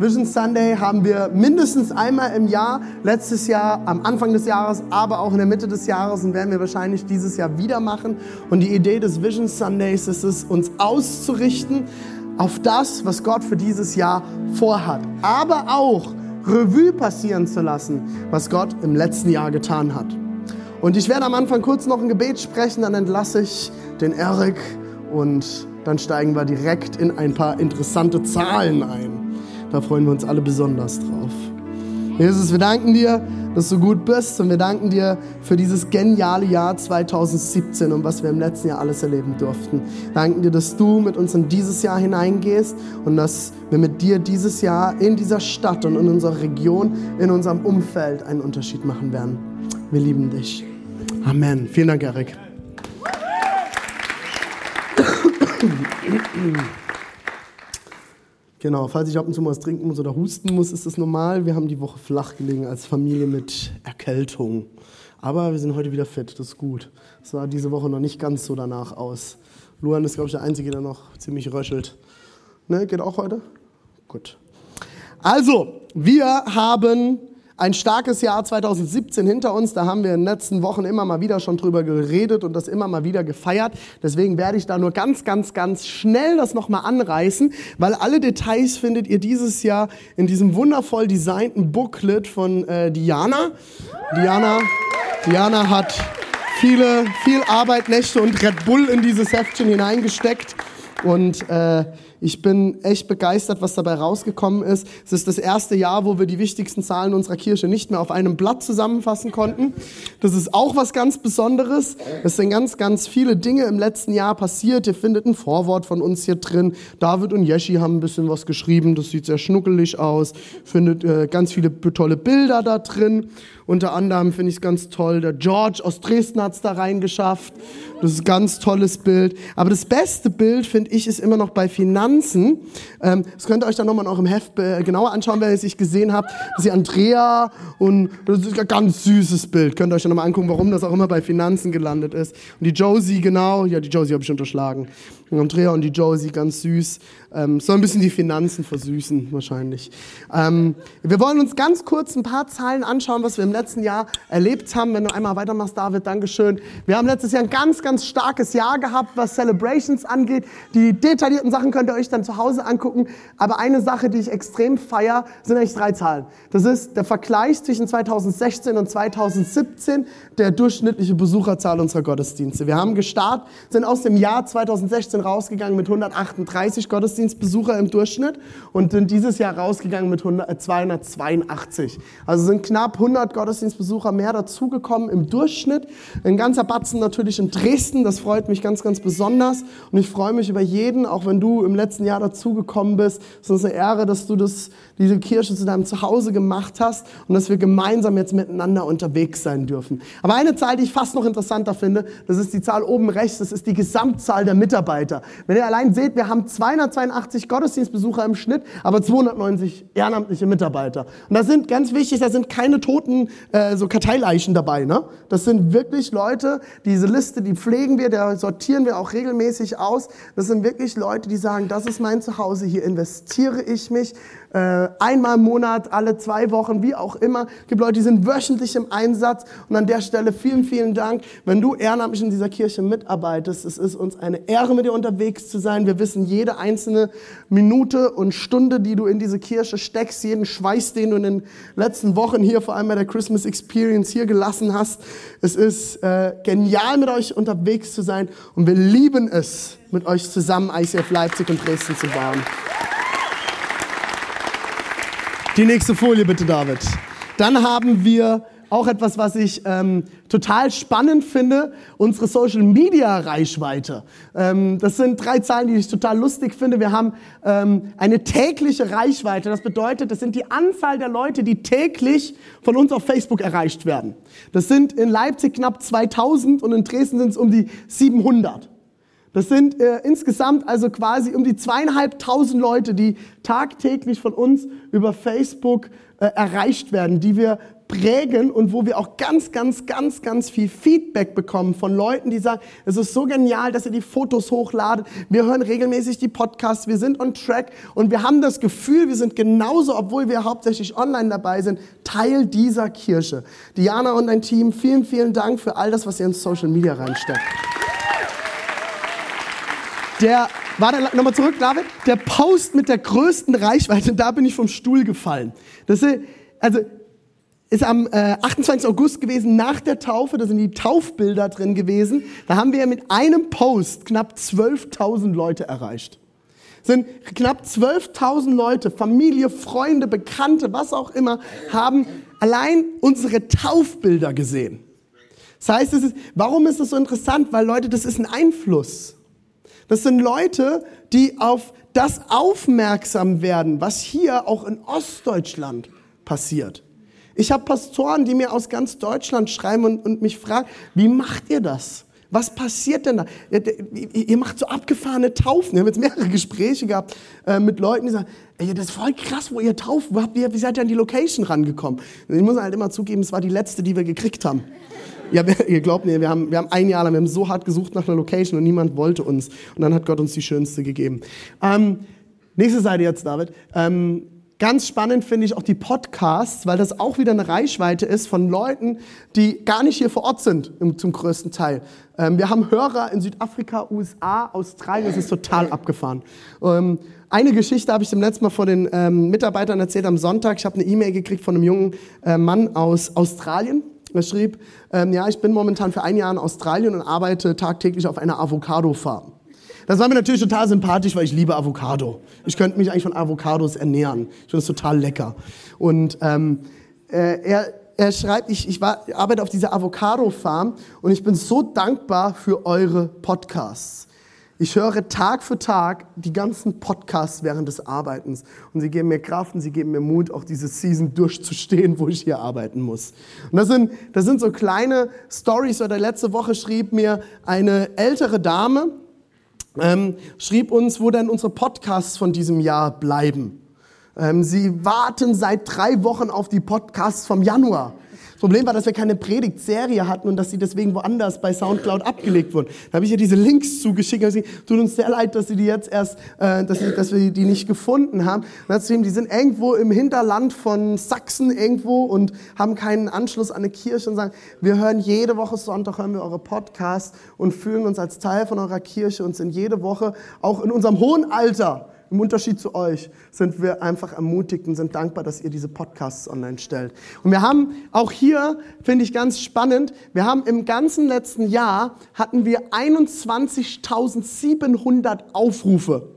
Vision Sunday haben wir mindestens einmal im Jahr, letztes Jahr am Anfang des Jahres, aber auch in der Mitte des Jahres und werden wir wahrscheinlich dieses Jahr wieder machen. Und die Idee des Vision Sundays ist es, uns auszurichten auf das, was Gott für dieses Jahr vorhat, aber auch Revue passieren zu lassen, was Gott im letzten Jahr getan hat. Und ich werde am Anfang kurz noch ein Gebet sprechen, dann entlasse ich den Erik und dann steigen wir direkt in ein paar interessante Zahlen ein. Da freuen wir uns alle besonders drauf. Jesus, wir danken dir, dass du gut bist und wir danken dir für dieses geniale Jahr 2017 und was wir im letzten Jahr alles erleben durften. Danken dir, dass du mit uns in dieses Jahr hineingehst und dass wir mit dir dieses Jahr in dieser Stadt und in unserer Region, in unserem Umfeld einen Unterschied machen werden. Wir lieben dich. Amen. Vielen Dank, Erik. Genau, falls ich ab und zu mal was trinken muss oder husten muss, ist das normal. Wir haben die Woche flach gelegen als Familie mit Erkältung. Aber wir sind heute wieder fit, das ist gut. Es sah diese Woche noch nicht ganz so danach aus. Luan ist, glaube ich, der Einzige, der noch ziemlich röchelt. Ne, geht auch heute? Gut. Also, wir haben ein starkes Jahr 2017 hinter uns. Da haben wir in den letzten Wochen immer mal wieder schon drüber geredet und das immer mal wieder gefeiert. Deswegen werde ich da nur ganz, ganz, ganz schnell das nochmal anreißen, weil alle Details findet ihr dieses Jahr in diesem wundervoll designten Booklet von äh, Diana. Diana, Diana hat viele, viel Arbeit, Nächte und Red Bull in dieses Heftchen hineingesteckt und äh, ich bin echt begeistert, was dabei rausgekommen ist. Es ist das erste Jahr, wo wir die wichtigsten Zahlen unserer Kirche nicht mehr auf einem Blatt zusammenfassen konnten. Das ist auch was ganz Besonderes. Es sind ganz, ganz viele Dinge im letzten Jahr passiert. Ihr findet ein Vorwort von uns hier drin. David und Yeshi haben ein bisschen was geschrieben. Das sieht sehr schnuckelig aus. Findet äh, ganz viele tolle Bilder da drin. Unter anderem finde ich es ganz toll, der George aus Dresden hat es da reingeschafft. Das ist ein ganz tolles Bild. Aber das beste Bild, finde ich, ist immer noch bei Finanzen. Ähm, das könnt ihr euch dann nochmal in eurem Heft äh, genauer anschauen, wenn ihr es nicht gesehen habt. Das ist Andrea und das ist ein ganz süßes Bild. Könnt ihr euch dann nochmal angucken, warum das auch immer bei Finanzen gelandet ist. Und die Josie, genau, ja, die Josie habe ich unterschlagen. Und Andrea und die Josie, ganz süß. Ähm, soll ein bisschen die Finanzen versüßen, wahrscheinlich. Ähm, wir wollen uns ganz kurz ein paar Zahlen anschauen, was wir im letzten Jahr erlebt haben. Wenn du einmal weitermachst, David, Dankeschön. Wir haben letztes Jahr ein ganz, ganz starkes Jahr gehabt, was Celebrations angeht. Die detaillierten Sachen könnt ihr euch dann zu Hause angucken. Aber eine Sache, die ich extrem feier, sind eigentlich drei Zahlen. Das ist der Vergleich zwischen 2016 und 2017 der durchschnittliche Besucherzahl unserer Gottesdienste. Wir haben gestartet, sind aus dem Jahr 2016 rausgegangen mit 138 Gottesdienstbesucher im Durchschnitt und sind dieses Jahr rausgegangen mit 100, 282. Also sind knapp 100 Gottesdienstbesucher mehr dazugekommen im Durchschnitt. Ein ganzer Batzen natürlich in Dresden, das freut mich ganz, ganz besonders und ich freue mich über jeden, auch wenn du im letzten Jahr dazugekommen bist. Es ist eine Ehre, dass du das, diese Kirche zu deinem Zuhause gemacht hast und dass wir gemeinsam jetzt miteinander unterwegs sein dürfen. Aber eine Zahl, die ich fast noch interessanter finde, das ist die Zahl oben rechts, das ist die Gesamtzahl der Mitarbeiter. Wenn ihr allein seht, wir haben 282 Gottesdienstbesucher im Schnitt, aber 290 ehrenamtliche Mitarbeiter. Und da sind ganz wichtig, da sind keine toten äh, so Karteileichen dabei. Ne? Das sind wirklich Leute, diese Liste, die pflegen wir, da sortieren wir auch regelmäßig aus. Das sind wirklich Leute, die sagen, das ist mein Zuhause, hier investiere ich mich äh, einmal im Monat, alle zwei Wochen, wie auch immer. Es gibt Leute, die sind wöchentlich im Einsatz. Und an der Stelle vielen, vielen Dank, wenn du ehrenamtlich in dieser Kirche mitarbeitest. Es ist uns eine Ehre, mit dir unterwegs zu sein. Wir wissen jede einzelne Minute und Stunde, die du in diese Kirche steckst, jeden Schweiß, den du in den letzten Wochen hier, vor allem bei der Christmas Experience hier gelassen hast. Es ist äh, genial, mit euch unterwegs zu sein. Und wir lieben es, mit euch zusammen ICF Leipzig und Dresden zu bauen. Die nächste Folie bitte, David. Dann haben wir auch etwas, was ich ähm, total spannend finde, unsere Social Media Reichweite. Ähm, das sind drei Zahlen, die ich total lustig finde. Wir haben ähm, eine tägliche Reichweite. Das bedeutet, das sind die Anzahl der Leute, die täglich von uns auf Facebook erreicht werden. Das sind in Leipzig knapp 2000 und in Dresden sind es um die 700. Das sind äh, insgesamt also quasi um die zweieinhalbtausend Leute, die tagtäglich von uns über Facebook äh, erreicht werden, die wir prägen und wo wir auch ganz, ganz, ganz, ganz viel Feedback bekommen von Leuten, die sagen, es ist so genial, dass ihr die Fotos hochladet. Wir hören regelmäßig die Podcasts, wir sind on track und wir haben das Gefühl, wir sind genauso, obwohl wir hauptsächlich online dabei sind, Teil dieser Kirche. Diana und dein Team, vielen, vielen Dank für all das, was ihr in Social Media reinsteckt. Der, warte, nochmal zurück, David. Der Post mit der größten Reichweite, da bin ich vom Stuhl gefallen. Das ist, also, ist am äh, 28. August gewesen, nach der Taufe, da sind die Taufbilder drin gewesen. Da haben wir mit einem Post knapp 12.000 Leute erreicht. Sind knapp 12.000 Leute, Familie, Freunde, Bekannte, was auch immer, haben allein unsere Taufbilder gesehen. Das heißt, es ist, warum ist das so interessant? Weil Leute, das ist ein Einfluss. Das sind Leute, die auf das aufmerksam werden, was hier auch in Ostdeutschland passiert. Ich habe Pastoren, die mir aus ganz Deutschland schreiben und, und mich fragen, wie macht ihr das? Was passiert denn da? Ihr macht so abgefahrene Taufen. Wir haben jetzt mehrere Gespräche gehabt äh, mit Leuten, die sagen, ey, das ist voll krass, wo ihr tauft. Ihr, wie seid ihr an die Location rangekommen? Ich muss halt immer zugeben, es war die letzte, die wir gekriegt haben. Ja, ihr glaubt mir, wir haben, wir haben ein Jahr lang, wir haben so hart gesucht nach einer Location und niemand wollte uns. Und dann hat Gott uns die schönste gegeben. Ähm, nächste Seite jetzt, David. Ähm, Ganz spannend finde ich auch die Podcasts, weil das auch wieder eine Reichweite ist von Leuten, die gar nicht hier vor Ort sind, zum größten Teil. Ähm, wir haben Hörer in Südafrika, USA, Australien, das ist total abgefahren. Ähm, eine Geschichte habe ich dem letzten Mal vor den ähm, Mitarbeitern erzählt am Sonntag. Ich habe eine E-Mail gekriegt von einem jungen äh, Mann aus Australien. Er schrieb, ähm, ja, ich bin momentan für ein Jahr in Australien und arbeite tagtäglich auf einer Avocado-Farm. Das war mir natürlich total sympathisch, weil ich liebe Avocado. Ich könnte mich eigentlich von Avocados ernähren. Ich finde das total lecker. Und ähm, äh, er, er schreibt, ich, ich war, arbeite auf dieser Avocado-Farm und ich bin so dankbar für eure Podcasts. Ich höre Tag für Tag die ganzen Podcasts während des Arbeitens und sie geben mir Kraft und sie geben mir Mut, auch diese Season durchzustehen, wo ich hier arbeiten muss. Und das sind, das sind so kleine Stories. Oder letzte Woche schrieb mir eine ältere Dame, ähm, schrieb uns, wo denn unsere Podcasts von diesem Jahr bleiben. Ähm, sie warten seit drei Wochen auf die Podcasts vom Januar. Problem war, dass wir keine Predigtserie hatten und dass sie deswegen woanders bei Soundcloud abgelegt wurden. Da habe ich ihr diese Links zugeschickt und sie tut uns sehr leid, dass sie die jetzt erst, äh, dass, sie, dass wir die nicht gefunden haben. Und dann die sind irgendwo im Hinterland von Sachsen irgendwo und haben keinen Anschluss an eine Kirche und sagen, wir hören jede Woche Sonntag, hören wir eure Podcasts und fühlen uns als Teil von eurer Kirche und sind jede Woche auch in unserem hohen Alter im Unterschied zu euch sind wir einfach ermutigt und sind dankbar, dass ihr diese Podcasts online stellt. Und wir haben auch hier, finde ich ganz spannend, wir haben im ganzen letzten Jahr hatten wir 21.700 Aufrufe.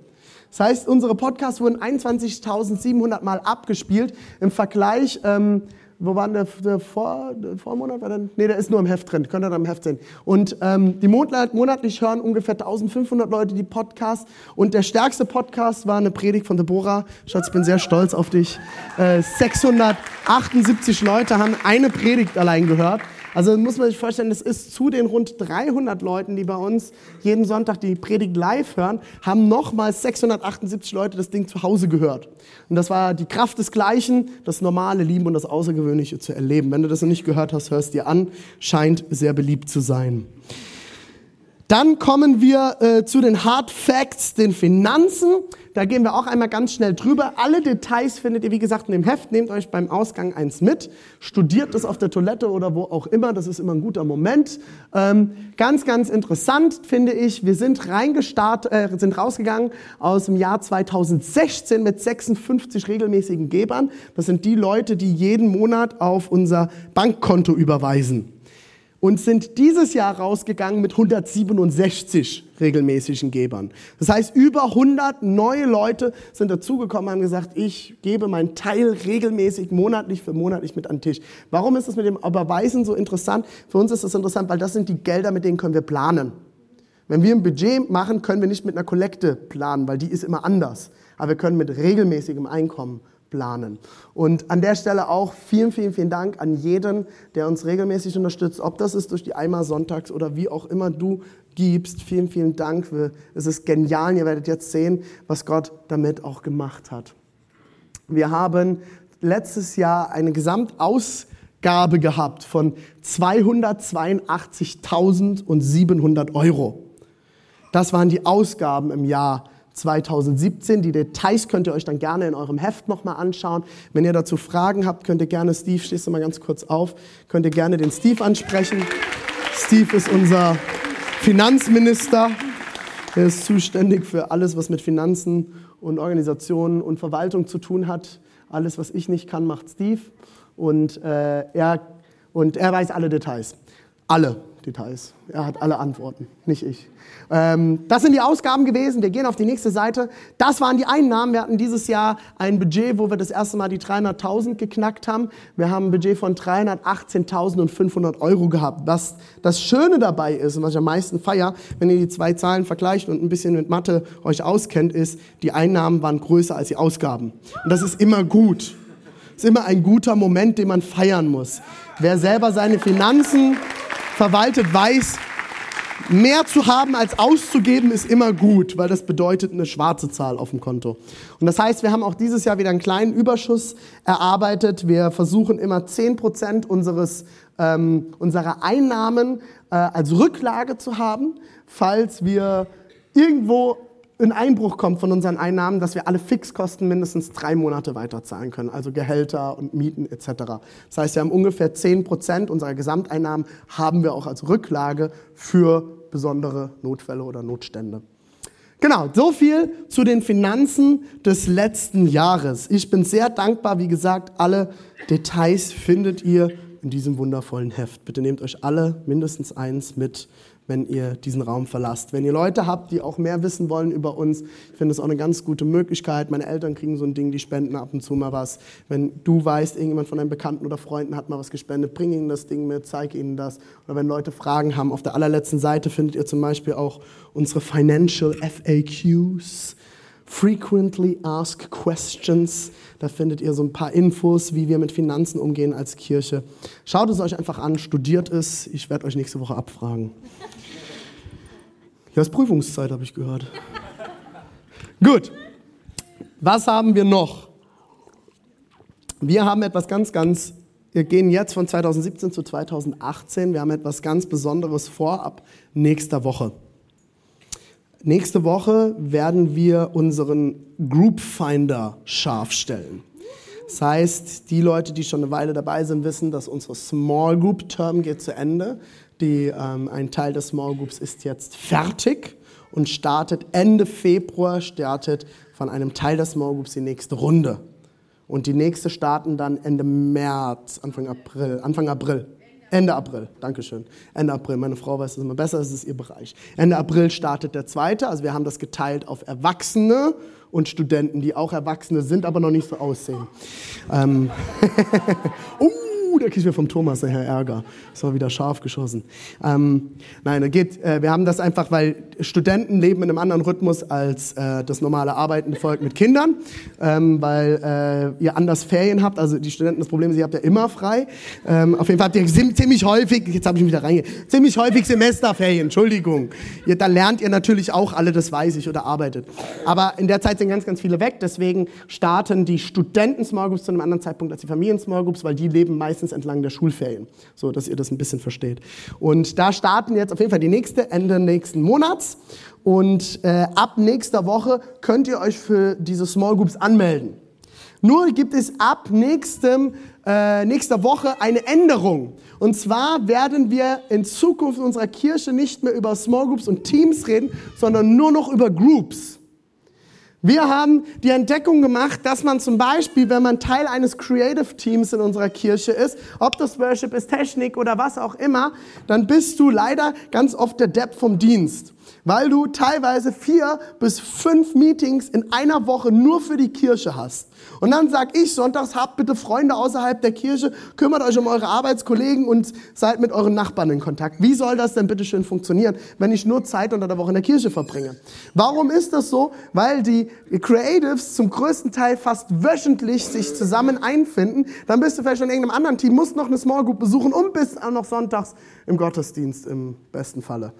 Das heißt, unsere Podcasts wurden 21.700 Mal abgespielt. Im Vergleich ähm, wo war der, der, Vor, der Vormonat? War dann, nee, der ist nur im Heft drin, könnt ihr da im Heft sehen. Und ähm, die monatlich, monatlich hören ungefähr 1500 Leute die Podcasts. Und der stärkste Podcast war eine Predigt von Deborah. Schatz, ich bin sehr stolz auf dich. Äh, 678 Leute haben eine Predigt allein gehört. Also muss man sich vorstellen, das ist zu den rund 300 Leuten, die bei uns jeden Sonntag die Predigt live hören, haben nochmal 678 Leute das Ding zu Hause gehört. Und das war die Kraft desgleichen, das normale Lieben und das Außergewöhnliche zu erleben. Wenn du das noch nicht gehört hast, hörst dir an, scheint sehr beliebt zu sein. Dann kommen wir äh, zu den Hard Facts, den Finanzen. Da gehen wir auch einmal ganz schnell drüber. Alle Details findet ihr, wie gesagt, in dem Heft. Nehmt euch beim Ausgang eins mit. Studiert es auf der Toilette oder wo auch immer. Das ist immer ein guter Moment. Ähm, ganz, ganz interessant finde ich. Wir sind reingestartet, äh, sind rausgegangen aus dem Jahr 2016 mit 56 regelmäßigen Gebern. Das sind die Leute, die jeden Monat auf unser Bankkonto überweisen und sind dieses Jahr rausgegangen mit 167 regelmäßigen Gebern. Das heißt, über 100 neue Leute sind dazugekommen und haben gesagt, ich gebe meinen Teil regelmäßig, monatlich für monatlich mit an den Tisch. Warum ist das mit dem Überweisen so interessant? Für uns ist das interessant, weil das sind die Gelder, mit denen können wir planen. Wenn wir ein Budget machen, können wir nicht mit einer Kollekte planen, weil die ist immer anders. Aber wir können mit regelmäßigem Einkommen planen. Und an der Stelle auch vielen, vielen, vielen Dank an jeden, der uns regelmäßig unterstützt, ob das ist durch die Eimer Sonntags oder wie auch immer du gibst. Vielen, vielen Dank. Es ist genial. Ihr werdet jetzt sehen, was Gott damit auch gemacht hat. Wir haben letztes Jahr eine Gesamtausgabe gehabt von 282.700 Euro. Das waren die Ausgaben im Jahr 2017. Die Details könnt ihr euch dann gerne in eurem Heft nochmal anschauen. Wenn ihr dazu Fragen habt, könnt ihr gerne Steve, stehst du mal ganz kurz auf, könnt ihr gerne den Steve ansprechen. Steve ist unser Finanzminister. Er ist zuständig für alles, was mit Finanzen und Organisationen und Verwaltung zu tun hat. Alles, was ich nicht kann, macht Steve. Und, äh, er, und er weiß alle Details. Alle Details. Er hat alle Antworten, nicht ich. Ähm, das sind die Ausgaben gewesen. Wir gehen auf die nächste Seite. Das waren die Einnahmen. Wir hatten dieses Jahr ein Budget, wo wir das erste Mal die 300.000 geknackt haben. Wir haben ein Budget von 318.500 Euro gehabt. Was das Schöne dabei ist und was ich am meisten feier, wenn ihr die zwei Zahlen vergleicht und ein bisschen mit Mathe euch auskennt, ist, die Einnahmen waren größer als die Ausgaben. Und das ist immer gut. Das ist immer ein guter Moment, den man feiern muss. Wer selber seine Finanzen verwaltet, weiß, mehr zu haben als auszugeben ist immer gut, weil das bedeutet eine schwarze Zahl auf dem Konto. Und das heißt, wir haben auch dieses Jahr wieder einen kleinen Überschuss erarbeitet. Wir versuchen immer 10 Prozent unseres, ähm, unserer Einnahmen äh, als Rücklage zu haben, falls wir irgendwo ein Einbruch kommt von unseren Einnahmen, dass wir alle Fixkosten mindestens drei Monate weiterzahlen können, also Gehälter und Mieten etc. Das heißt, wir haben ungefähr 10 Prozent unserer Gesamteinnahmen haben wir auch als Rücklage für besondere Notfälle oder Notstände. Genau, so viel zu den Finanzen des letzten Jahres. Ich bin sehr dankbar, wie gesagt, alle Details findet ihr in diesem wundervollen Heft. Bitte nehmt euch alle mindestens eins mit wenn ihr diesen Raum verlasst. Wenn ihr Leute habt, die auch mehr wissen wollen über uns, ich finde das auch eine ganz gute Möglichkeit. Meine Eltern kriegen so ein Ding, die spenden ab und zu mal was. Wenn du weißt, irgendjemand von deinen Bekannten oder Freunden hat mal was gespendet, bring ihnen das Ding mit, zeig ihnen das. Oder wenn Leute Fragen haben, auf der allerletzten Seite findet ihr zum Beispiel auch unsere Financial FAQs. Frequently Asked Questions. Da findet ihr so ein paar Infos, wie wir mit Finanzen umgehen als Kirche. Schaut es euch einfach an, studiert es. Ich werde euch nächste Woche abfragen. Ja, ist Prüfungszeit, habe ich gehört. Gut. Was haben wir noch? Wir haben etwas ganz, ganz, wir gehen jetzt von 2017 zu 2018. Wir haben etwas ganz Besonderes vor ab nächster Woche. Nächste Woche werden wir unseren Group Finder scharf stellen. Das heißt, die Leute, die schon eine Weile dabei sind, wissen, dass unsere Small Group Term geht zu Ende. Die, ähm, ein Teil des Small Groups ist jetzt fertig und startet Ende Februar, startet von einem Teil des Small Groups die nächste Runde. Und die nächste starten dann Ende März, Anfang April, Anfang April. Ende April, Dankeschön. Ende April, meine Frau weiß es immer besser, es ist ihr Bereich. Ende April startet der zweite, also wir haben das geteilt auf Erwachsene und Studenten, die auch Erwachsene sind, aber noch nicht so aussehen. Ähm uh, da kriegen wir vom Thomas nachher Ärger. Das war wieder scharf geschossen. Ähm, nein, geht, äh, wir haben das einfach, weil Studenten leben in einem anderen Rhythmus als äh, das normale arbeitende Volk mit Kindern, ähm, weil äh, ihr anders Ferien habt. Also die Studenten, das Problem ist, ihr habt ja immer frei. Ähm, auf jeden Fall habt ihr ziemlich häufig, jetzt habe ich mich wieder reinge, ziemlich häufig Semesterferien, Entschuldigung. Ihr, da lernt ihr natürlich auch alle, das weiß ich, oder arbeitet. Aber in der Zeit sind ganz, ganz viele weg, deswegen starten die Studenten-Small Groups zu einem anderen Zeitpunkt als die Familien-Small Groups, weil die leben meistens meistens entlang der Schulferien, so dass ihr das ein bisschen versteht. Und da starten jetzt auf jeden Fall die nächste Ende nächsten Monats. Und äh, ab nächster Woche könnt ihr euch für diese Small Groups anmelden. Nur gibt es ab nächstem, äh, nächster Woche eine Änderung. Und zwar werden wir in Zukunft in unserer Kirche nicht mehr über Small Groups und Teams reden, sondern nur noch über Groups. Wir haben die Entdeckung gemacht, dass man zum Beispiel, wenn man Teil eines Creative Teams in unserer Kirche ist, ob das Worship ist, Technik oder was auch immer, dann bist du leider ganz oft der Depp vom Dienst. Weil du teilweise vier bis fünf Meetings in einer Woche nur für die Kirche hast. Und dann sag ich sonntags, habt bitte Freunde außerhalb der Kirche, kümmert euch um eure Arbeitskollegen und seid mit euren Nachbarn in Kontakt. Wie soll das denn bitte schön funktionieren, wenn ich nur Zeit unter der Woche in der Kirche verbringe? Warum ist das so? Weil die Creatives zum größten Teil fast wöchentlich sich zusammen einfinden. Dann bist du vielleicht in irgendeinem anderen Team, musst noch eine Small Group besuchen und bist auch noch sonntags im Gottesdienst im besten Falle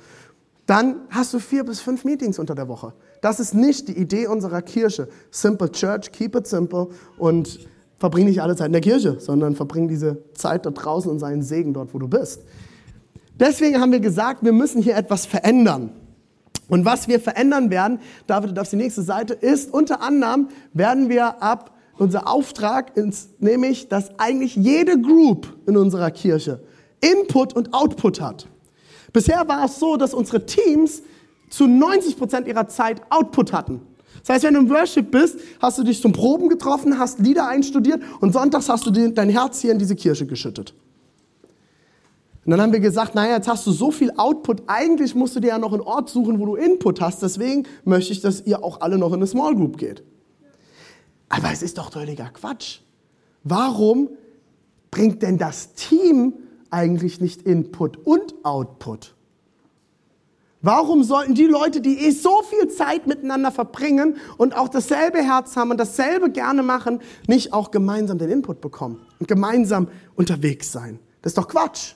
dann hast du vier bis fünf Meetings unter der Woche. Das ist nicht die Idee unserer Kirche. Simple Church, keep it simple und verbring nicht alle Zeit in der Kirche, sondern verbring diese Zeit da draußen und seinen Segen dort, wo du bist. Deswegen haben wir gesagt, wir müssen hier etwas verändern. Und was wir verändern werden, David, auf die nächste Seite, ist unter anderem werden wir ab unser Auftrag ins, nämlich, dass eigentlich jede Group in unserer Kirche Input und Output hat. Bisher war es so, dass unsere Teams zu 90 Prozent ihrer Zeit Output hatten. Das heißt, wenn du im Worship bist, hast du dich zum Proben getroffen, hast Lieder einstudiert und sonntags hast du dein Herz hier in diese Kirche geschüttet. Und dann haben wir gesagt, naja, jetzt hast du so viel Output, eigentlich musst du dir ja noch einen Ort suchen, wo du Input hast. Deswegen möchte ich, dass ihr auch alle noch in eine Small Group geht. Aber es ist doch völliger Quatsch. Warum bringt denn das Team eigentlich nicht Input und Output? Warum sollten die Leute, die eh so viel Zeit miteinander verbringen und auch dasselbe Herz haben und dasselbe gerne machen, nicht auch gemeinsam den Input bekommen und gemeinsam unterwegs sein? Das ist doch Quatsch.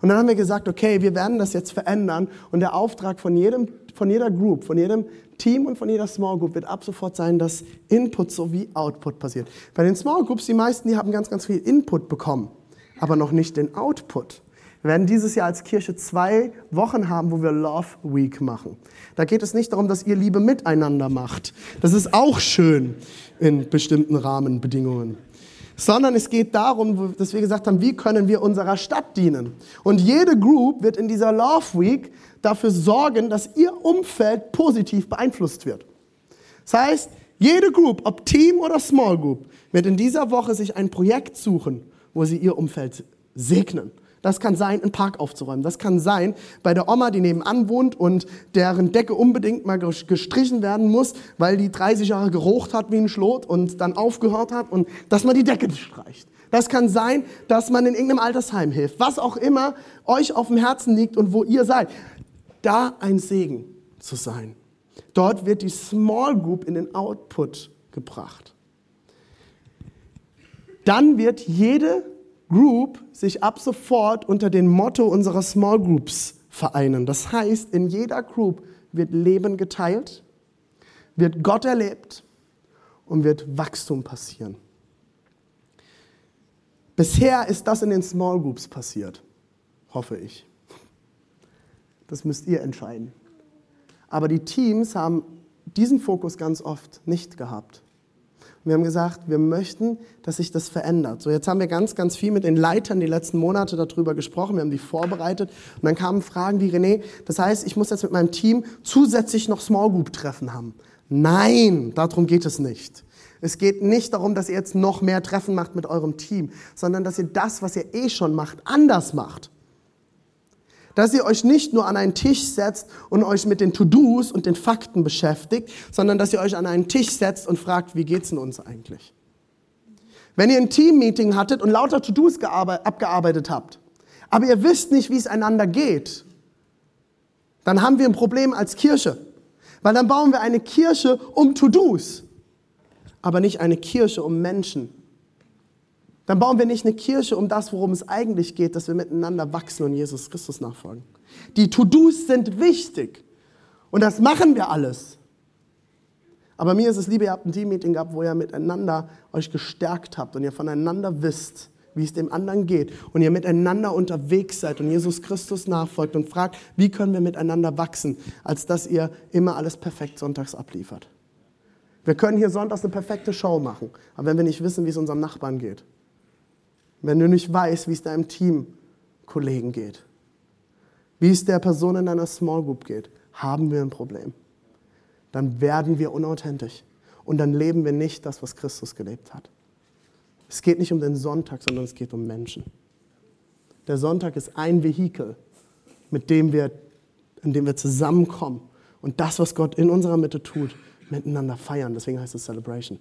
Und dann haben wir gesagt, okay, wir werden das jetzt verändern und der Auftrag von jedem, von jeder Group, von jedem Team und von jeder Small Group wird ab sofort sein, dass Input sowie Output passiert. Bei den Small Groups, die meisten, die haben ganz, ganz viel Input bekommen aber noch nicht den Output. Wir werden dieses Jahr als Kirche zwei Wochen haben, wo wir Love Week machen. Da geht es nicht darum, dass ihr Liebe miteinander macht. Das ist auch schön in bestimmten Rahmenbedingungen. Sondern es geht darum, dass wir gesagt haben, wie können wir unserer Stadt dienen. Und jede Group wird in dieser Love Week dafür sorgen, dass ihr Umfeld positiv beeinflusst wird. Das heißt, jede Group, ob Team oder Small Group, wird in dieser Woche sich ein Projekt suchen, wo sie ihr Umfeld segnen. Das kann sein, einen Park aufzuräumen. Das kann sein, bei der Oma, die nebenan wohnt und deren Decke unbedingt mal gestrichen werden muss, weil die 30 Jahre gerucht hat wie ein Schlot und dann aufgehört hat und dass man die Decke streicht. Das kann sein, dass man in irgendeinem Altersheim hilft. Was auch immer euch auf dem Herzen liegt und wo ihr seid. Da ein Segen zu sein. Dort wird die Small Group in den Output gebracht dann wird jede Group sich ab sofort unter dem Motto unserer Small Groups vereinen. Das heißt, in jeder Group wird Leben geteilt, wird Gott erlebt und wird Wachstum passieren. Bisher ist das in den Small Groups passiert, hoffe ich. Das müsst ihr entscheiden. Aber die Teams haben diesen Fokus ganz oft nicht gehabt. Wir haben gesagt, wir möchten, dass sich das verändert. So, jetzt haben wir ganz, ganz viel mit den Leitern die letzten Monate darüber gesprochen. Wir haben die vorbereitet. Und dann kamen Fragen wie, René, das heißt, ich muss jetzt mit meinem Team zusätzlich noch Small Group Treffen haben. Nein, darum geht es nicht. Es geht nicht darum, dass ihr jetzt noch mehr Treffen macht mit eurem Team, sondern dass ihr das, was ihr eh schon macht, anders macht dass ihr euch nicht nur an einen Tisch setzt und euch mit den To-Dos und den Fakten beschäftigt, sondern dass ihr euch an einen Tisch setzt und fragt, wie geht's denn uns eigentlich? Wenn ihr ein Team-Meeting hattet und lauter To-Dos abgearbeitet habt, aber ihr wisst nicht, wie es einander geht, dann haben wir ein Problem als Kirche. Weil dann bauen wir eine Kirche um To-Dos, aber nicht eine Kirche um Menschen. Dann bauen wir nicht eine Kirche um das, worum es eigentlich geht, dass wir miteinander wachsen und Jesus Christus nachfolgen. Die To-Dos sind wichtig. Und das machen wir alles. Aber mir ist es lieber, ihr habt ein Team-Meeting gehabt, wo ihr miteinander euch gestärkt habt und ihr voneinander wisst, wie es dem anderen geht und ihr miteinander unterwegs seid und Jesus Christus nachfolgt und fragt, wie können wir miteinander wachsen, als dass ihr immer alles perfekt sonntags abliefert. Wir können hier sonntags eine perfekte Show machen, aber wenn wir nicht wissen, wie es unserem Nachbarn geht, wenn du nicht weißt, wie es deinem Teamkollegen geht, wie es der Person in deiner Small Group geht, haben wir ein Problem. Dann werden wir unauthentisch und dann leben wir nicht das, was Christus gelebt hat. Es geht nicht um den Sonntag, sondern es geht um Menschen. Der Sonntag ist ein Vehikel, mit dem wir in dem wir zusammenkommen und das, was Gott in unserer Mitte tut, miteinander feiern. Deswegen heißt es Celebration.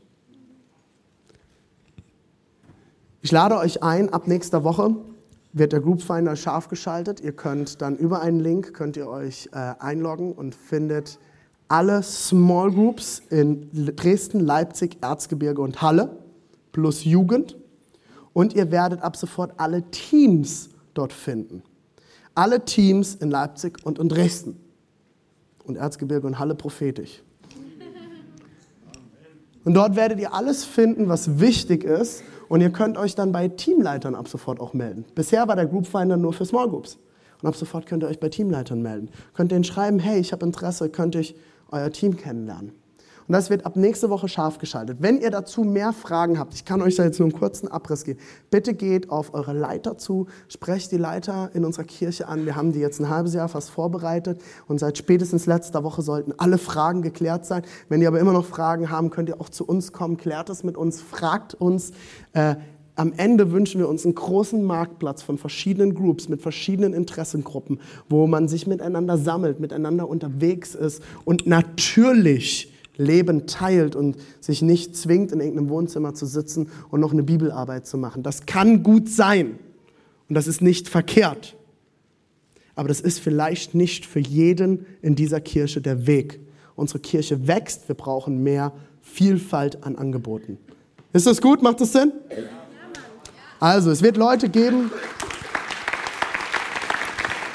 Ich lade euch ein, ab nächster Woche wird der Group Finder scharf geschaltet. Ihr könnt dann über einen Link könnt ihr euch äh, einloggen und findet alle Small Groups in Dresden, Leipzig, Erzgebirge und Halle plus Jugend. Und ihr werdet ab sofort alle Teams dort finden. Alle Teams in Leipzig und in Dresden. Und Erzgebirge und Halle prophetisch. Und dort werdet ihr alles finden, was wichtig ist. Und ihr könnt euch dann bei Teamleitern ab sofort auch melden. Bisher war der Group Finder nur für Small Groups. Und ab sofort könnt ihr euch bei Teamleitern melden. Könnt ihr ihnen schreiben, hey, ich habe Interesse, könnte ich euer Team kennenlernen. Und das wird ab nächste Woche scharf geschaltet. Wenn ihr dazu mehr Fragen habt, ich kann euch da jetzt nur einen kurzen Abriss geben, bitte geht auf eure Leiter zu, sprecht die Leiter in unserer Kirche an. Wir haben die jetzt ein halbes Jahr fast vorbereitet und seit spätestens letzter Woche sollten alle Fragen geklärt sein. Wenn ihr aber immer noch Fragen haben, könnt ihr auch zu uns kommen, klärt es mit uns, fragt uns. Äh, am Ende wünschen wir uns einen großen Marktplatz von verschiedenen Groups mit verschiedenen Interessengruppen, wo man sich miteinander sammelt, miteinander unterwegs ist und natürlich Leben teilt und sich nicht zwingt, in irgendeinem Wohnzimmer zu sitzen und noch eine Bibelarbeit zu machen. Das kann gut sein und das ist nicht verkehrt. Aber das ist vielleicht nicht für jeden in dieser Kirche der Weg. Unsere Kirche wächst, wir brauchen mehr Vielfalt an Angeboten. Ist das gut? Macht das Sinn? Also, es wird Leute geben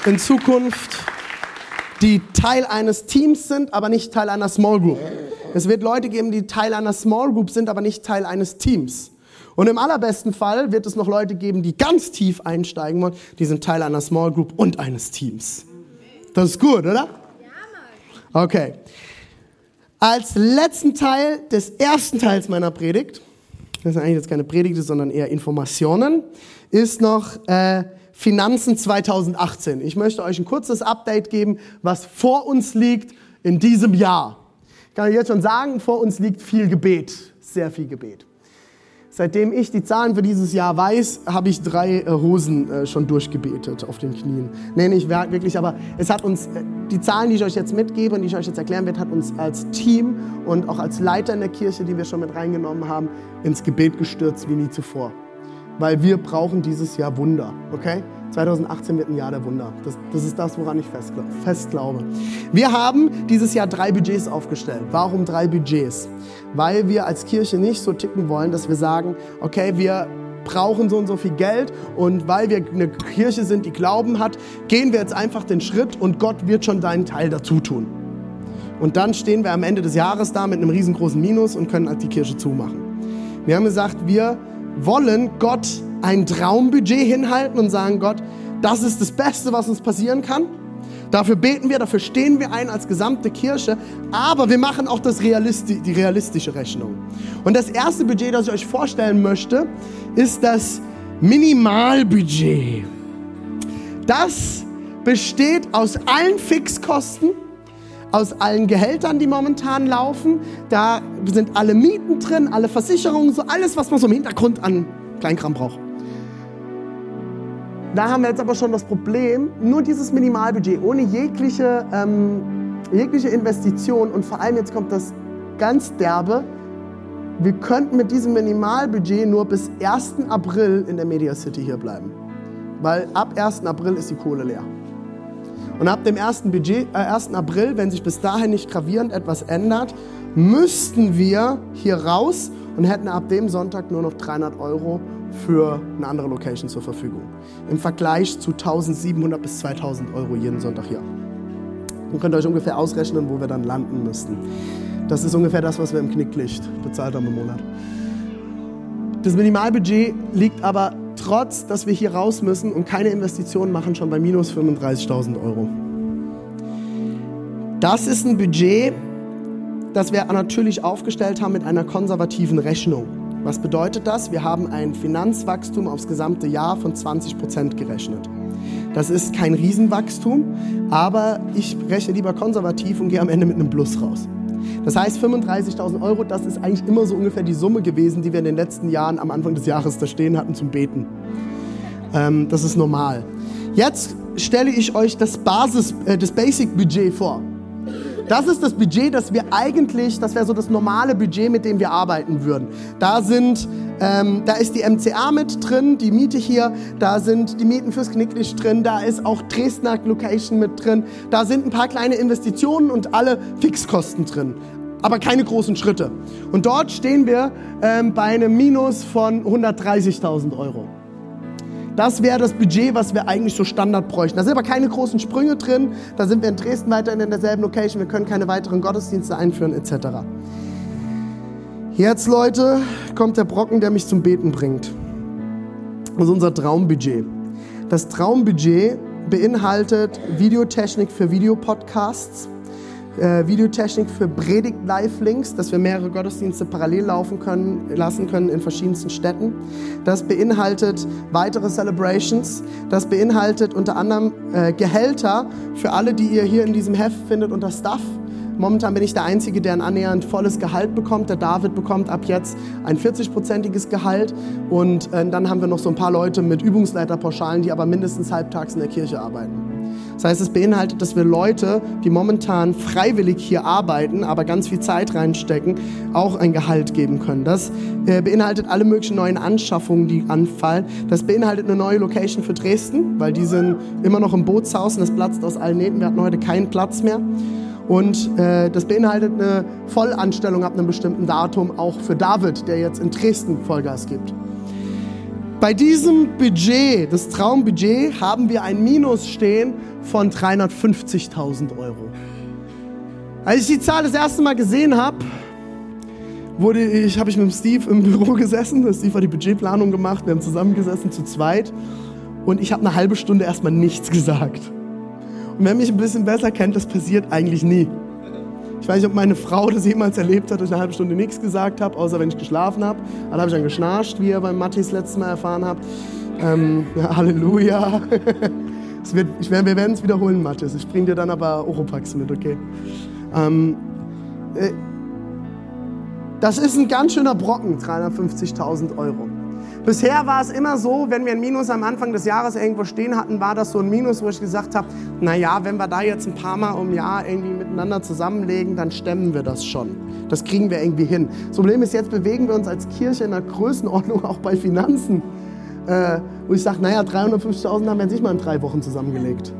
in Zukunft, die Teil eines Teams sind, aber nicht Teil einer Small Group. Es wird Leute geben, die Teil einer Small Group sind, aber nicht Teil eines Teams. Und im allerbesten Fall wird es noch Leute geben, die ganz tief einsteigen wollen, die sind Teil einer Small Group und eines Teams. Das ist gut, oder? Okay. Als letzten Teil des ersten Teils meiner Predigt, das ist eigentlich jetzt keine Predigt, sondern eher Informationen, ist noch äh, Finanzen 2018. Ich möchte euch ein kurzes Update geben, was vor uns liegt in diesem Jahr. Ich kann jetzt schon sagen, vor uns liegt viel Gebet, sehr viel Gebet. Seitdem ich die Zahlen für dieses Jahr weiß, habe ich drei äh, Hosen äh, schon durchgebetet auf den Knien. Nee, nicht wirklich, aber es hat uns, äh, die Zahlen, die ich euch jetzt mitgebe und die ich euch jetzt erklären werde, hat uns als Team und auch als Leiter in der Kirche, die wir schon mit reingenommen haben, ins Gebet gestürzt wie nie zuvor. Weil wir brauchen dieses Jahr Wunder, okay? 2018 wird ein Jahr der Wunder. Das, das ist das, woran ich fest, fest glaube. Wir haben dieses Jahr drei Budgets aufgestellt. Warum drei Budgets? Weil wir als Kirche nicht so ticken wollen, dass wir sagen, okay, wir brauchen so und so viel Geld und weil wir eine Kirche sind, die Glauben hat, gehen wir jetzt einfach den Schritt und Gott wird schon deinen Teil dazu tun. Und dann stehen wir am Ende des Jahres da mit einem riesengroßen Minus und können halt die Kirche zumachen. Wir haben gesagt, wir wollen Gott ein Traumbudget hinhalten und sagen, Gott, das ist das Beste, was uns passieren kann. Dafür beten wir, dafür stehen wir ein als gesamte Kirche, aber wir machen auch das Realisti die realistische Rechnung. Und das erste Budget, das ich euch vorstellen möchte, ist das Minimalbudget. Das besteht aus allen Fixkosten, aus allen Gehältern, die momentan laufen. Da sind alle Mieten drin, alle Versicherungen, so alles, was man so im Hintergrund an Kleinkram braucht. Da haben wir jetzt aber schon das Problem, nur dieses Minimalbudget, ohne jegliche, ähm, jegliche Investition und vor allem jetzt kommt das ganz derbe, wir könnten mit diesem Minimalbudget nur bis 1. April in der Media City hier bleiben. Weil ab 1. April ist die Kohle leer. Und ab dem 1. Budget, äh, 1. April, wenn sich bis dahin nicht gravierend etwas ändert, müssten wir hier raus und hätten ab dem Sonntag nur noch 300 Euro für eine andere Location zur Verfügung. Im Vergleich zu 1700 bis 2000 Euro jeden Sonntag hier. Und könnt ihr euch ungefähr ausrechnen, wo wir dann landen müssten. Das ist ungefähr das, was wir im Knicklicht bezahlt haben im Monat. Das Minimalbudget liegt aber trotz, dass wir hier raus müssen und keine Investitionen machen, schon bei minus 35.000 Euro. Das ist ein Budget, das wir natürlich aufgestellt haben mit einer konservativen Rechnung. Was bedeutet das? Wir haben ein Finanzwachstum aufs gesamte Jahr von 20 Prozent gerechnet. Das ist kein Riesenwachstum, aber ich rechne lieber konservativ und gehe am Ende mit einem Plus raus. Das heißt, 35.000 Euro, das ist eigentlich immer so ungefähr die Summe gewesen, die wir in den letzten Jahren am Anfang des Jahres da stehen hatten zum Beten. Ähm, das ist normal. Jetzt stelle ich euch das Basis, äh, das Basic-Budget vor. Das ist das Budget, das wir eigentlich, das wäre so das normale Budget, mit dem wir arbeiten würden. Da sind, ähm, da ist die MCA mit drin, die Miete hier, da sind die Mieten fürs Knicklicht drin, da ist auch Dresdner Location mit drin, da sind ein paar kleine Investitionen und alle Fixkosten drin aber keine großen Schritte. Und dort stehen wir ähm, bei einem Minus von 130.000 Euro. Das wäre das Budget, was wir eigentlich so Standard bräuchten. Da sind aber keine großen Sprünge drin. Da sind wir in Dresden weiterhin in derselben Location. Wir können keine weiteren Gottesdienste einführen etc. Jetzt, Leute, kommt der Brocken, der mich zum Beten bringt. Das ist unser Traumbudget. Das Traumbudget beinhaltet Videotechnik für Videopodcasts, äh, Videotechnik für Predigt-Live-Links, dass wir mehrere Gottesdienste parallel laufen können, lassen können in verschiedensten Städten. Das beinhaltet weitere Celebrations. Das beinhaltet unter anderem äh, Gehälter für alle, die ihr hier in diesem Heft findet unter Stuff. Momentan bin ich der Einzige, der ein annähernd volles Gehalt bekommt. Der David bekommt ab jetzt ein 40-prozentiges Gehalt. Und äh, dann haben wir noch so ein paar Leute mit Übungsleiterpauschalen, die aber mindestens halbtags in der Kirche arbeiten. Das heißt, es beinhaltet, dass wir Leute, die momentan freiwillig hier arbeiten, aber ganz viel Zeit reinstecken, auch ein Gehalt geben können. Das äh, beinhaltet alle möglichen neuen Anschaffungen, die anfallen. Das beinhaltet eine neue Location für Dresden, weil die sind immer noch im Bootshaus und das platzt aus allen Nähten. Wir hatten heute keinen Platz mehr. Und äh, das beinhaltet eine Vollanstellung ab einem bestimmten Datum auch für David, der jetzt in Dresden Vollgas gibt. Bei diesem Budget, das Traumbudget, haben wir ein Minus stehen von 350.000 Euro. Als ich die Zahl das erste Mal gesehen habe, ich, habe ich mit Steve im Büro gesessen. Steve hat die Budgetplanung gemacht. Wir haben zusammengesessen zu zweit. Und ich habe eine halbe Stunde erstmal nichts gesagt. Und wer mich ein bisschen besser kennt, das passiert eigentlich nie. Ich weiß nicht, ob meine Frau das jemals erlebt hat, dass ich eine halbe Stunde nichts gesagt habe, außer wenn ich geschlafen habe. Dann habe ich dann geschnarcht, wie ihr beim Mattis letztes Mal erfahren habt. Ähm, ja, Halleluja. wird, ich, wir werden es wiederholen, Mathis. Ich bringe dir dann aber Oropax mit, okay? Ähm, äh, das ist ein ganz schöner Brocken, 350.000 Euro. Bisher war es immer so, wenn wir ein Minus am Anfang des Jahres irgendwo stehen hatten, war das so ein Minus, wo ich gesagt habe, naja, wenn wir da jetzt ein paar Mal im Jahr irgendwie miteinander zusammenlegen, dann stemmen wir das schon. Das kriegen wir irgendwie hin. Das Problem ist, jetzt bewegen wir uns als Kirche in einer Größenordnung auch bei Finanzen, äh, wo ich sage, naja, 350.000 haben wir jetzt nicht mal in drei Wochen zusammengelegt.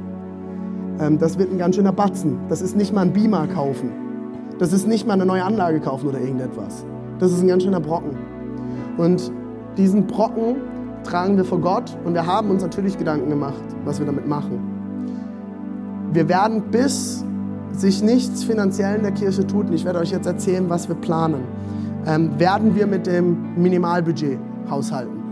Ähm, das wird ein ganz schöner Batzen. Das ist nicht mal ein Beamer kaufen. Das ist nicht mal eine neue Anlage kaufen oder irgendetwas. Das ist ein ganz schöner Brocken. Und diesen Brocken tragen wir vor Gott und wir haben uns natürlich Gedanken gemacht, was wir damit machen. Wir werden bis sich nichts finanziell in der Kirche tut, und ich werde euch jetzt erzählen, was wir planen, ähm, werden wir mit dem Minimalbudget haushalten.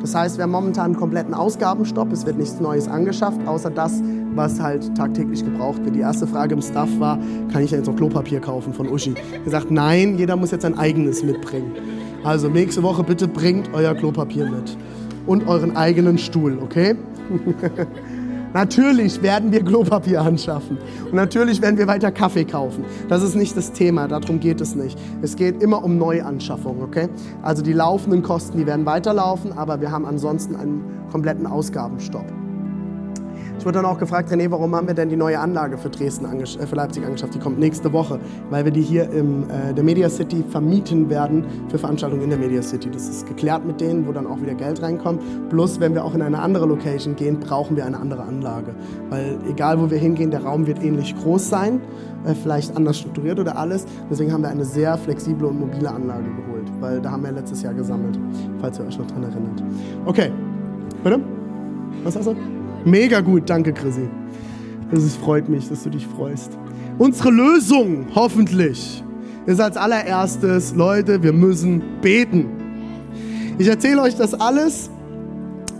Das heißt, wir haben momentan einen kompletten Ausgabenstopp, es wird nichts Neues angeschafft, außer das, was halt tagtäglich gebraucht wird. Die erste Frage im Staff war, kann ich jetzt noch Klopapier kaufen von Uschi? Gesagt, nein, jeder muss jetzt sein eigenes mitbringen. Also nächste Woche bitte bringt euer Klopapier mit und euren eigenen Stuhl, okay? natürlich werden wir Klopapier anschaffen und natürlich werden wir weiter Kaffee kaufen. Das ist nicht das Thema, darum geht es nicht. Es geht immer um Neuanschaffungen, okay? Also die laufenden Kosten, die werden weiterlaufen, aber wir haben ansonsten einen kompletten Ausgabenstopp. Ich wurde dann auch gefragt, René, warum haben wir denn die neue Anlage für Dresden, äh, für Leipzig angeschafft? Die kommt nächste Woche, weil wir die hier in äh, der Media City vermieten werden für Veranstaltungen in der Media City. Das ist geklärt mit denen, wo dann auch wieder Geld reinkommt. Plus, wenn wir auch in eine andere Location gehen, brauchen wir eine andere Anlage. Weil egal, wo wir hingehen, der Raum wird ähnlich groß sein, äh, vielleicht anders strukturiert oder alles. Deswegen haben wir eine sehr flexible und mobile Anlage geholt, weil da haben wir letztes Jahr gesammelt, falls ihr euch noch dran erinnert. Okay, bitte? Was hast du? Mega gut, danke Chrissy. Es freut mich, dass du dich freust. Unsere Lösung, hoffentlich, ist als allererstes, Leute, wir müssen beten. Ich erzähle euch das alles,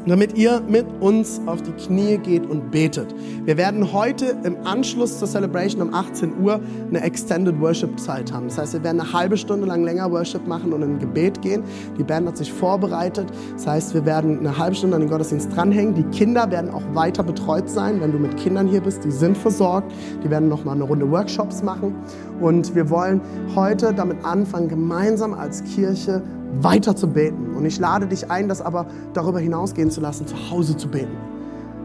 damit ihr mit uns auf die Knie geht und betet. Wir werden heute im Anschluss zur Celebration um 18 Uhr eine Extended Worship Zeit haben. Das heißt, wir werden eine halbe Stunde lang länger Worship machen und in ein Gebet gehen. Die Band hat sich vorbereitet. Das heißt, wir werden eine halbe Stunde an den Gottesdienst dranhängen. Die Kinder werden auch weiter betreut sein, wenn du mit Kindern hier bist. Die sind versorgt. Die werden noch mal eine Runde Workshops machen. Und wir wollen heute damit anfangen, gemeinsam als Kirche weiter zu beten. Und ich lade dich ein, das aber darüber hinausgehen zu lassen, zu Hause zu beten.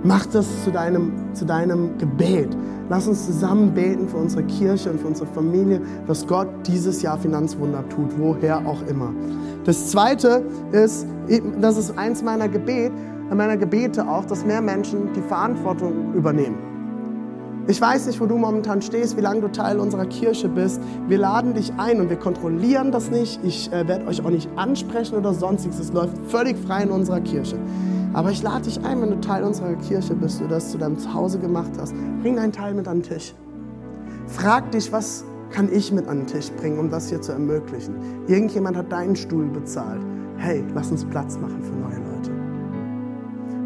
Mach das zu deinem, zu deinem Gebet. Lass uns zusammen beten für unsere Kirche und für unsere Familie, dass Gott dieses Jahr Finanzwunder tut, woher auch immer. Das Zweite ist, das ist eins meiner Gebet, meiner Gebete auch, dass mehr Menschen die Verantwortung übernehmen. Ich weiß nicht, wo du momentan stehst, wie lange du Teil unserer Kirche bist. Wir laden dich ein und wir kontrollieren das nicht. Ich äh, werde euch auch nicht ansprechen oder sonstiges. Es läuft völlig frei in unserer Kirche. Aber ich lade dich ein, wenn du Teil unserer Kirche bist, du das zu deinem Zuhause gemacht hast, bring deinen Teil mit an den Tisch. Frag dich, was kann ich mit an den Tisch bringen, um das hier zu ermöglichen. Irgendjemand hat deinen Stuhl bezahlt. Hey, lass uns Platz machen für neue Leute.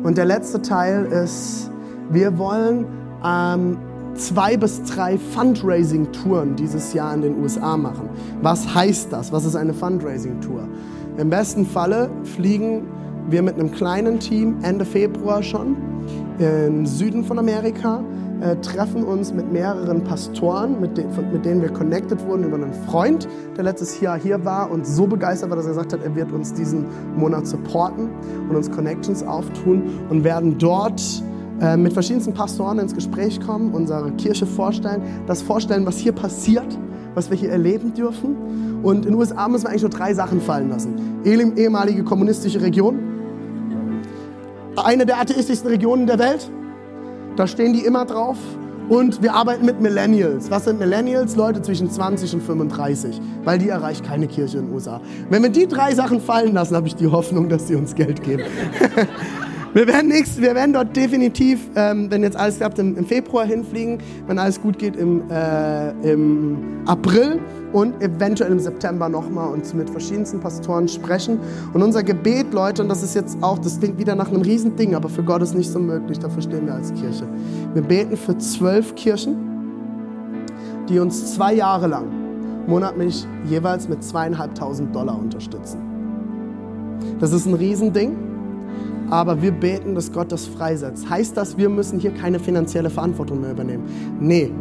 Und der letzte Teil ist, wir wollen ähm, zwei bis drei Fundraising-Touren dieses Jahr in den USA machen. Was heißt das? Was ist eine Fundraising-Tour? Im besten Falle fliegen wir mit einem kleinen Team Ende Februar schon im Süden von Amerika, äh, treffen uns mit mehreren Pastoren, mit, de mit denen wir connected wurden über einen Freund, der letztes Jahr hier war und so begeistert war, dass er gesagt hat, er wird uns diesen Monat supporten und uns Connections auftun und werden dort äh, mit verschiedensten Pastoren ins Gespräch kommen, unsere Kirche vorstellen, das vorstellen, was hier passiert, was wir hier erleben dürfen. Und in den USA müssen wir eigentlich nur drei Sachen fallen lassen. Ehemalige kommunistische Region, eine der atheistischsten Regionen der Welt. Da stehen die immer drauf. Und wir arbeiten mit Millennials. Was sind Millennials? Leute zwischen 20 und 35, weil die erreicht keine Kirche in den USA. Wenn wir die drei Sachen fallen lassen, habe ich die Hoffnung, dass sie uns Geld geben. Wir werden, nächst, wir werden dort definitiv, ähm, wenn jetzt alles klappt, im, im, Februar hinfliegen, wenn alles gut geht, im, äh, im April und eventuell im September nochmal und mit verschiedensten Pastoren sprechen. Und unser Gebet, Leute, und das ist jetzt auch, das klingt wieder nach einem Riesending, aber für Gott ist nicht so möglich, dafür stehen wir als Kirche. Wir beten für zwölf Kirchen, die uns zwei Jahre lang monatlich jeweils mit zweieinhalbtausend Dollar unterstützen. Das ist ein Riesending aber wir beten, dass Gott das freisetzt. Heißt das, wir müssen hier keine finanzielle Verantwortung mehr übernehmen? Nee,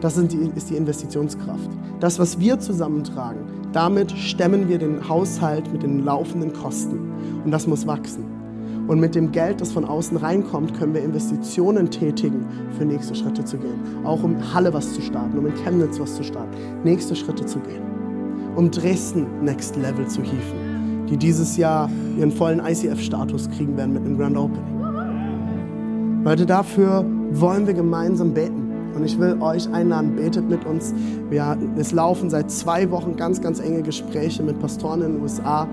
das die, ist die Investitionskraft. Das, was wir zusammentragen, damit stemmen wir den Haushalt mit den laufenden Kosten. Und das muss wachsen. Und mit dem Geld, das von außen reinkommt, können wir Investitionen tätigen, für nächste Schritte zu gehen. Auch um Halle was zu starten, um in Chemnitz was zu starten, nächste Schritte zu gehen. Um Dresden Next Level zu hieven die dieses Jahr ihren vollen ICF-Status kriegen werden mit einem Grand Opening. Leute, dafür wollen wir gemeinsam beten. Und ich will euch einladen, betet mit uns. Wir, es laufen seit zwei Wochen ganz, ganz enge Gespräche mit Pastoren in den USA.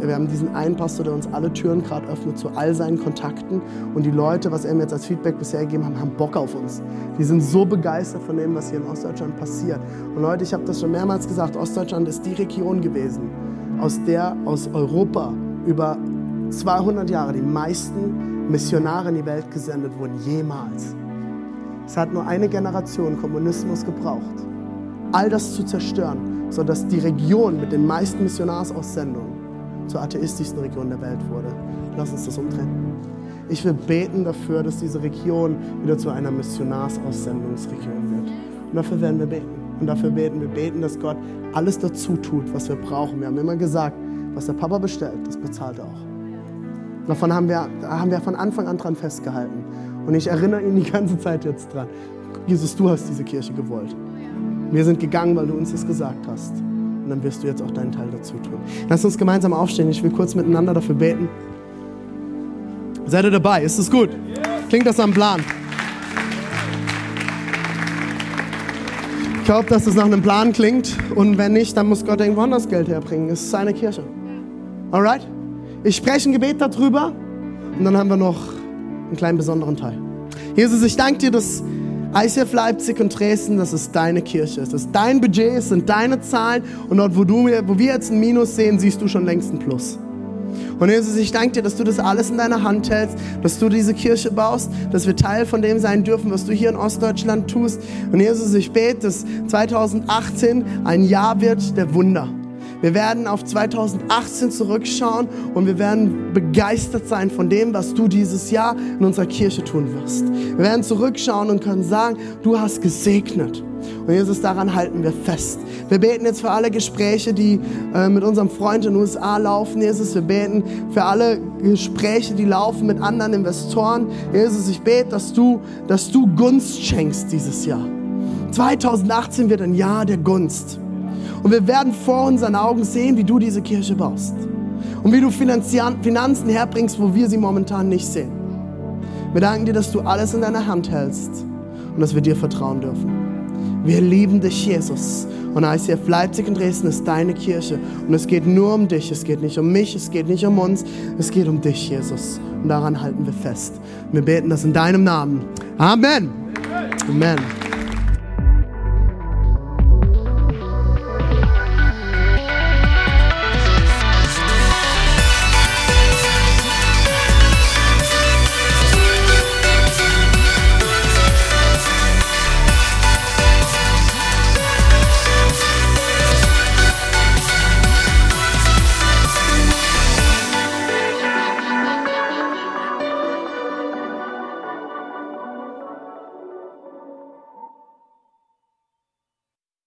Wir haben diesen einen Pastor, der uns alle Türen gerade öffnet zu all seinen Kontakten. Und die Leute, was er mir jetzt als Feedback bisher gegeben hat, haben Bock auf uns. Die sind so begeistert von dem, was hier in Ostdeutschland passiert. Und Leute, ich habe das schon mehrmals gesagt, Ostdeutschland ist die Region gewesen, aus der aus Europa über 200 Jahre die meisten Missionare in die Welt gesendet wurden, jemals. Es hat nur eine Generation Kommunismus gebraucht, all das zu zerstören, sodass die Region mit den meisten Missionarsaussendungen zur atheistischsten Region der Welt wurde. Lass uns das umdrehen. Ich will beten dafür, dass diese Region wieder zu einer Missionarsaussendungsregion wird. Und dafür werden wir beten. Und dafür beten wir beten, dass Gott alles dazu tut, was wir brauchen. Wir haben immer gesagt, was der Papa bestellt, das bezahlt er auch. Davon haben wir, haben wir von Anfang an dran festgehalten. Und ich erinnere ihn die ganze Zeit jetzt dran. Jesus, du hast diese Kirche gewollt. Wir sind gegangen, weil du uns das gesagt hast. Und dann wirst du jetzt auch deinen Teil dazu tun. Lass uns gemeinsam aufstehen. Ich will kurz miteinander dafür beten. Seid ihr dabei? Ist es gut? Klingt das am Plan? Glaube, dass es nach einem Plan klingt. Und wenn nicht, dann muss Gott irgendwo anders Geld herbringen. Es ist seine Kirche. Alright? Ich spreche ein Gebet darüber. Und dann haben wir noch einen kleinen besonderen Teil. Jesus, ich danke dir, dass ICF Leipzig und Dresden, das ist deine Kirche. Das ist dein Budget, es sind deine Zahlen. Und dort, wo, du, wo wir jetzt ein Minus sehen, siehst du schon längst ein Plus. Und Jesus, ich danke dir, dass du das alles in deiner Hand hältst, dass du diese Kirche baust, dass wir Teil von dem sein dürfen, was du hier in Ostdeutschland tust. Und Jesus, ich bete, dass 2018 ein Jahr wird der Wunder. Wir werden auf 2018 zurückschauen und wir werden begeistert sein von dem, was du dieses Jahr in unserer Kirche tun wirst. Wir werden zurückschauen und können sagen, du hast gesegnet. Und Jesus, daran halten wir fest. Wir beten jetzt für alle Gespräche, die äh, mit unserem Freund in den USA laufen, Jesus. Wir beten für alle Gespräche, die laufen mit anderen Investoren. Jesus, ich bete, dass du, dass du Gunst schenkst dieses Jahr. 2018 wird ein Jahr der Gunst. Und wir werden vor unseren Augen sehen, wie du diese Kirche baust. Und wie du Finanzen herbringst, wo wir sie momentan nicht sehen. Wir danken dir, dass du alles in deiner Hand hältst und dass wir dir vertrauen dürfen. Wir lieben dich, Jesus. Und ICF Leipzig und Dresden ist deine Kirche. Und es geht nur um dich. Es geht nicht um mich. Es geht nicht um uns. Es geht um dich, Jesus. Und daran halten wir fest. Wir beten das in deinem Namen. Amen. Amen.